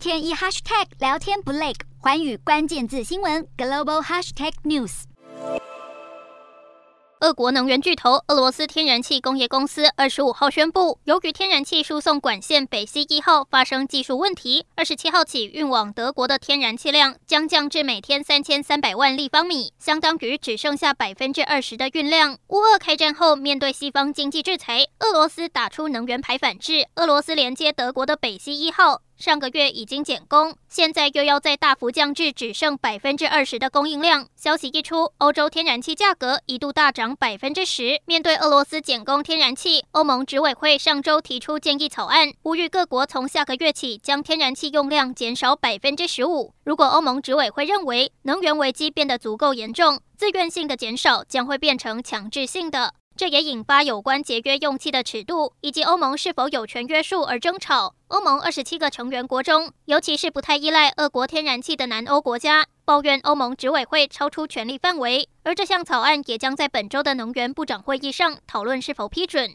天一 hashtag 聊天不累，寰宇关键字新闻 global hashtag news。俄国能源巨头俄罗斯天然气工业公司二十五号宣布，由于天然气输送管线北溪一号发生技术问题，二十七号起运往德国的天然气量将降至每天三千三百万立方米，相当于只剩下百分之二十的运量。乌俄开战后，面对西方经济制裁，俄罗斯打出能源牌反制，俄罗斯连接德国的北溪一号。上个月已经减工，现在又要再大幅降至只剩百分之二十的供应量。消息一出，欧洲天然气价格一度大涨百分之十。面对俄罗斯减供天然气，欧盟执委会上周提出建议草案，呼吁各国从下个月起将天然气用量减少百分之十五。如果欧盟执委会认为能源危机变得足够严重，自愿性的减少将会变成强制性的。这也引发有关节约用气的尺度以及欧盟是否有权约束而争吵。欧盟二十七个成员国中，尤其是不太依赖俄国天然气的南欧国家，抱怨欧盟执委会超出权力范围。而这项草案也将在本周的能源部长会议上讨论是否批准。